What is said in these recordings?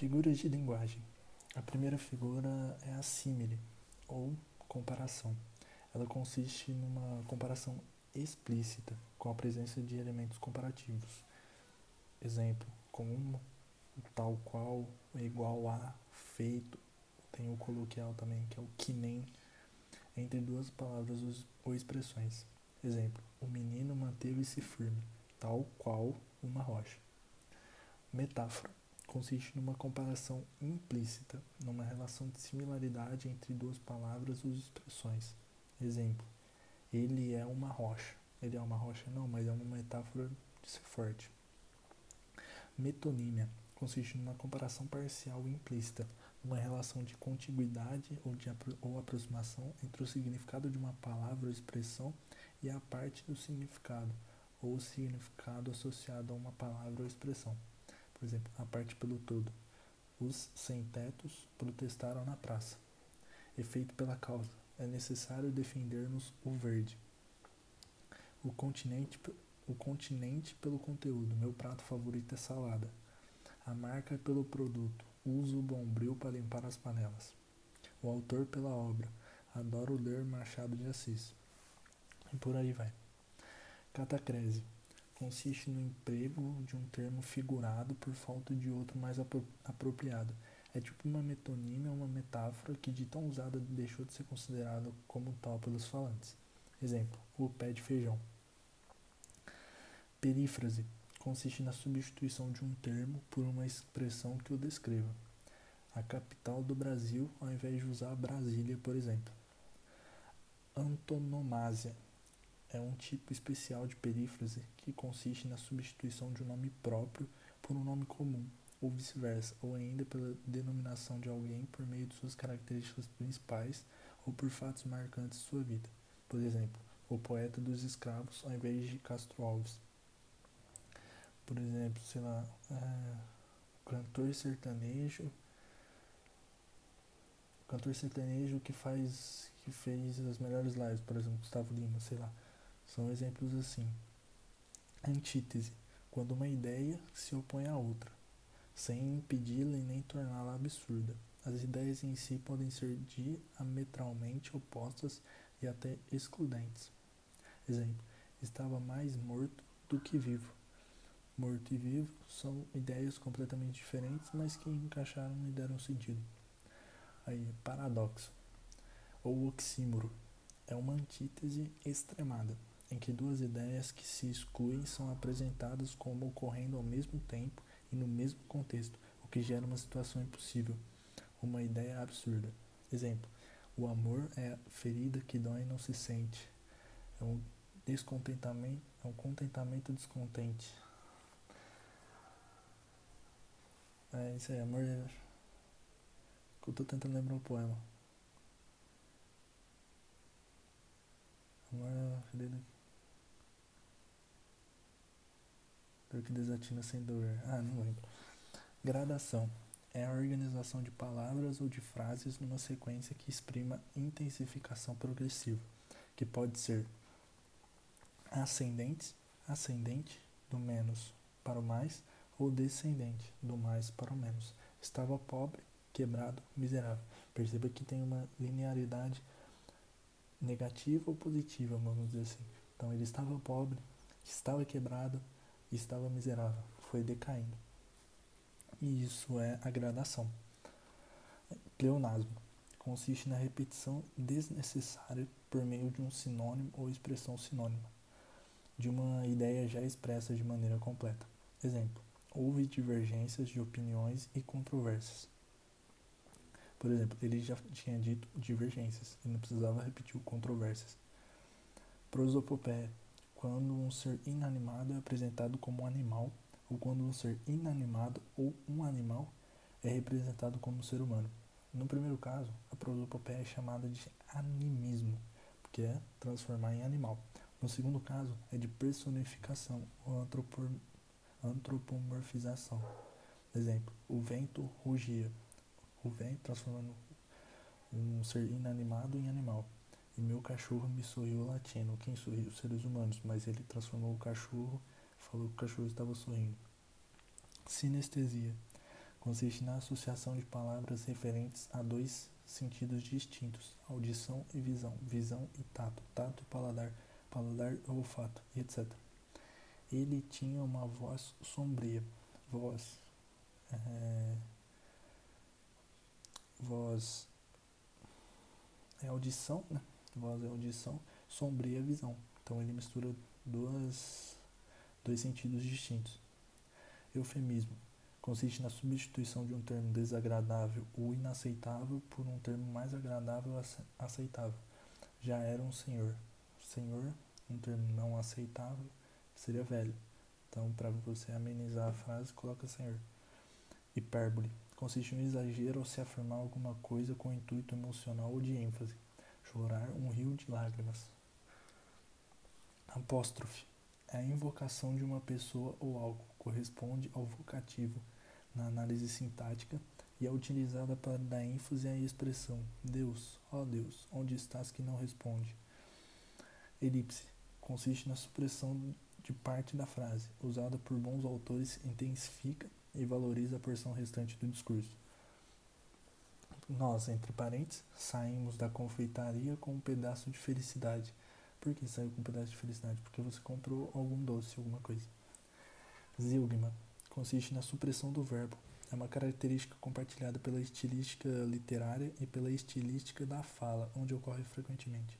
Figuras de linguagem. A primeira figura é a símile, ou comparação. Ela consiste numa comparação explícita, com a presença de elementos comparativos. Exemplo, como, tal qual, igual a, feito. Tem o coloquial também, que é o que nem, entre duas palavras ou expressões. Exemplo, o menino manteve-se firme, tal qual uma rocha. Metáfora consiste numa comparação implícita, numa relação de similaridade entre duas palavras ou expressões. Exemplo, ele é uma rocha. Ele é uma rocha não, mas é uma metáfora de ser forte. Metonímia consiste numa comparação parcial implícita, numa relação de contiguidade ou, de apro ou aproximação entre o significado de uma palavra ou expressão e a parte do significado, ou o significado associado a uma palavra ou expressão. Por exemplo, a parte pelo todo. Os sem-tetos protestaram na praça. Efeito pela causa. É necessário defendermos o verde. O continente, o continente pelo conteúdo. Meu prato favorito é salada. A marca pelo produto. Uso o bombril para limpar as panelas. O autor pela obra. Adoro ler Machado de Assis. E por aí vai. Catacrese consiste no emprego de um termo figurado por falta de outro mais apro apropriado. É tipo uma metonímia, uma metáfora que de tão usada deixou de ser considerada como tal pelos falantes. Exemplo, o pé de feijão. Perífrase consiste na substituição de um termo por uma expressão que o descreva. A capital do Brasil, ao invés de usar Brasília, por exemplo. Antonomásia é um tipo especial de perífrase que consiste na substituição de um nome próprio por um nome comum, ou vice-versa, ou ainda pela denominação de alguém por meio de suas características principais ou por fatos marcantes de sua vida. Por exemplo, o poeta dos escravos ao invés de Castro Alves. Por exemplo, sei lá, é, cantor sertanejo, cantor sertanejo que faz que fez as melhores lives, por exemplo, Gustavo Lima, sei lá. São exemplos assim. Antítese, quando uma ideia se opõe à outra, sem impedi-la e nem torná-la absurda. As ideias em si podem ser diametralmente opostas e até excludentes. Exemplo: estava mais morto do que vivo. Morto e vivo são ideias completamente diferentes, mas que encaixaram e deram sentido. Aí, paradoxo ou oxímoro é uma antítese extremada em que duas ideias que se excluem são apresentadas como ocorrendo ao mesmo tempo e no mesmo contexto, o que gera uma situação impossível, uma ideia absurda. Exemplo: o amor é a ferida que dói e não se sente. É um descontentamento, é um contentamento descontente. É isso aí, amor. Eu tô tentando lembrar um poema. Amor é a ferida Que desatina sem dor. Ah, não lembro. Gradação é a organização de palavras ou de frases numa sequência que exprima intensificação progressiva, que pode ser ascendente, ascendente do menos para o mais ou descendente do mais para o menos. Estava pobre, quebrado, miserável. Perceba que tem uma linearidade negativa ou positiva, vamos dizer assim. Então ele estava pobre, estava quebrado, estava miserável, foi decaindo. E isso é a gradação. Pleonasmo consiste na repetição desnecessária por meio de um sinônimo ou expressão sinônima de uma ideia já expressa de maneira completa. Exemplo: houve divergências de opiniões e controvérsias. Por exemplo, ele já tinha dito divergências e não precisava repetir o controvérsias. Prosopopeia quando um ser inanimado é apresentado como um animal, ou quando um ser inanimado ou um animal é representado como um ser humano. No primeiro caso, a prosopopeia é chamada de animismo, que é transformar em animal. No segundo caso, é de personificação ou antropomorfização. Exemplo, o vento rugia. O vento transformando um ser inanimado em animal. Meu cachorro me sorriu latindo. Quem sorriu? Os seres humanos. Mas ele transformou o cachorro, falou que o cachorro estava sorrindo. Sinestesia consiste na associação de palavras referentes a dois sentidos distintos, audição e visão, visão e tato, tato e paladar, paladar e olfato, etc. Ele tinha uma voz sombria, voz, é, voz é audição, né? Voz é audição, sombria visão. Então ele mistura duas, dois sentidos distintos. Eufemismo consiste na substituição de um termo desagradável ou inaceitável por um termo mais agradável ou aceitável. Já era um senhor. Senhor, um termo não aceitável, seria velho. Então, para você amenizar a frase, coloca senhor. Hipérbole consiste no exagero ao se afirmar alguma coisa com intuito emocional ou de ênfase. Chorar um rio de lágrimas. Apóstrofe a invocação de uma pessoa ou algo, corresponde ao vocativo na análise sintática e é utilizada para dar ênfase à expressão Deus, ó Deus, onde estás que não responde? Elipse consiste na supressão de parte da frase, usada por bons autores, intensifica e valoriza a porção restante do discurso. Nós, entre parênteses, saímos da confeitaria com um pedaço de felicidade. Por que saiu com um pedaço de felicidade? Porque você comprou algum doce, alguma coisa. Zilgma consiste na supressão do verbo. É uma característica compartilhada pela estilística literária e pela estilística da fala, onde ocorre frequentemente.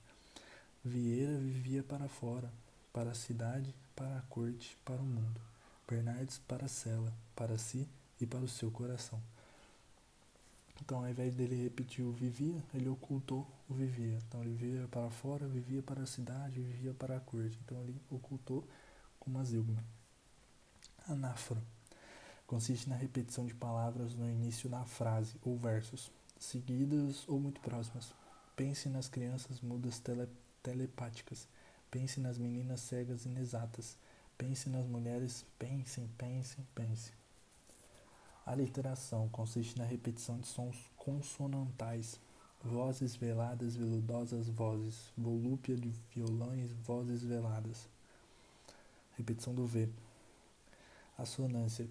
Vieira vivia para fora, para a cidade, para a corte, para o mundo. Bernardes para a cela, para si e para o seu coração. Então, ao invés dele repetir o vivia, ele ocultou o vivia. Então, ele vivia para fora, vivia para a cidade, vivia para a corte. Então, ele ocultou com uma zilgma. Anáfora consiste na repetição de palavras no início da frase ou versos, seguidas ou muito próximas. Pense nas crianças mudas tele, telepáticas. Pense nas meninas cegas inexatas. Pense nas mulheres. Pensem, pensem, pense. A literação consiste na repetição de sons consonantais, vozes veladas, veludosas vozes, volúpia de violões, vozes veladas. Repetição do V. Assonância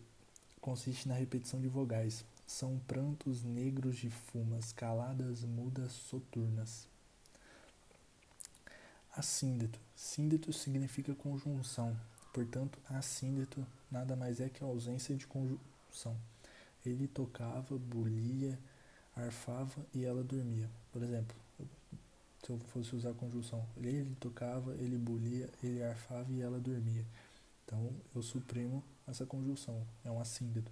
consiste na repetição de vogais. São prantos negros de fumas, caladas, mudas, soturnas. Assíndeto. Síndeto significa conjunção. Portanto, assíndeto nada mais é que a ausência de conjunção. Ele tocava, bulia, arfava e ela dormia. Por exemplo, se eu fosse usar a conjunção, ele tocava, ele bulia, ele arfava e ela dormia. Então, eu suprimo essa conjunção, é um assíndeto.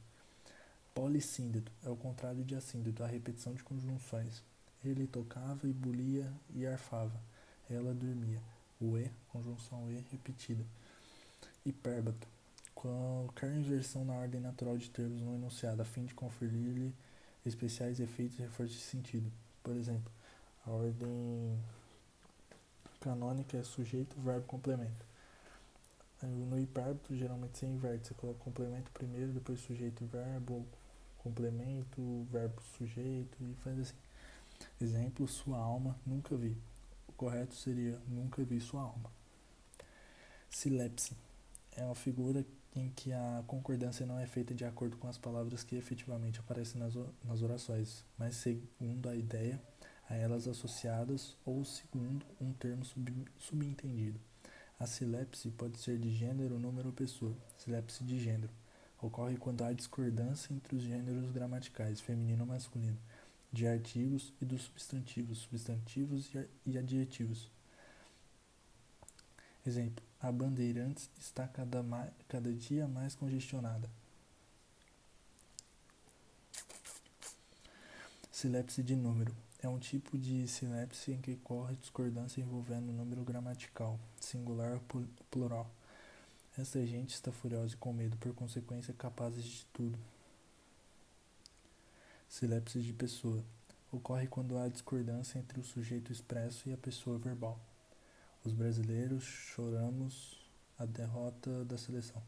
Polissíndeto é o contrário de assíndeto, a repetição de conjunções. Ele tocava e bulia e arfava, ela dormia. O E, conjunção E repetida. Hipérbato, qualquer inversão na ordem natural de termos no enunciado, a fim de conferir-lhe especiais efeitos e reforço de sentido. Por exemplo, a ordem canônica é sujeito, verbo, complemento. No hipérbito, geralmente você inverte, você coloca complemento primeiro, depois sujeito verbo, complemento, verbo sujeito e faz assim. Exemplo, sua alma, nunca vi. O correto seria nunca vi sua alma. Silepse é uma figura em que a concordância não é feita de acordo com as palavras que efetivamente aparecem nas, nas orações, mas segundo a ideia a elas associadas ou segundo um termo sub, subentendido. A silepse pode ser de gênero, número ou pessoa. Silepse de gênero ocorre quando há discordância entre os gêneros gramaticais, feminino ou masculino, de artigos e dos substantivos, substantivos e adjetivos. Exemplo: a Bandeirantes está cada, mais, cada dia mais congestionada. Silepse de número é um tipo de sinapse em que ocorre discordância envolvendo o número gramatical, singular ou plural. Esta gente está furiosa e com medo, por consequência, capazes de tudo. Silepse de pessoa ocorre quando há discordância entre o sujeito expresso e a pessoa verbal. Os brasileiros choramos a derrota da seleção.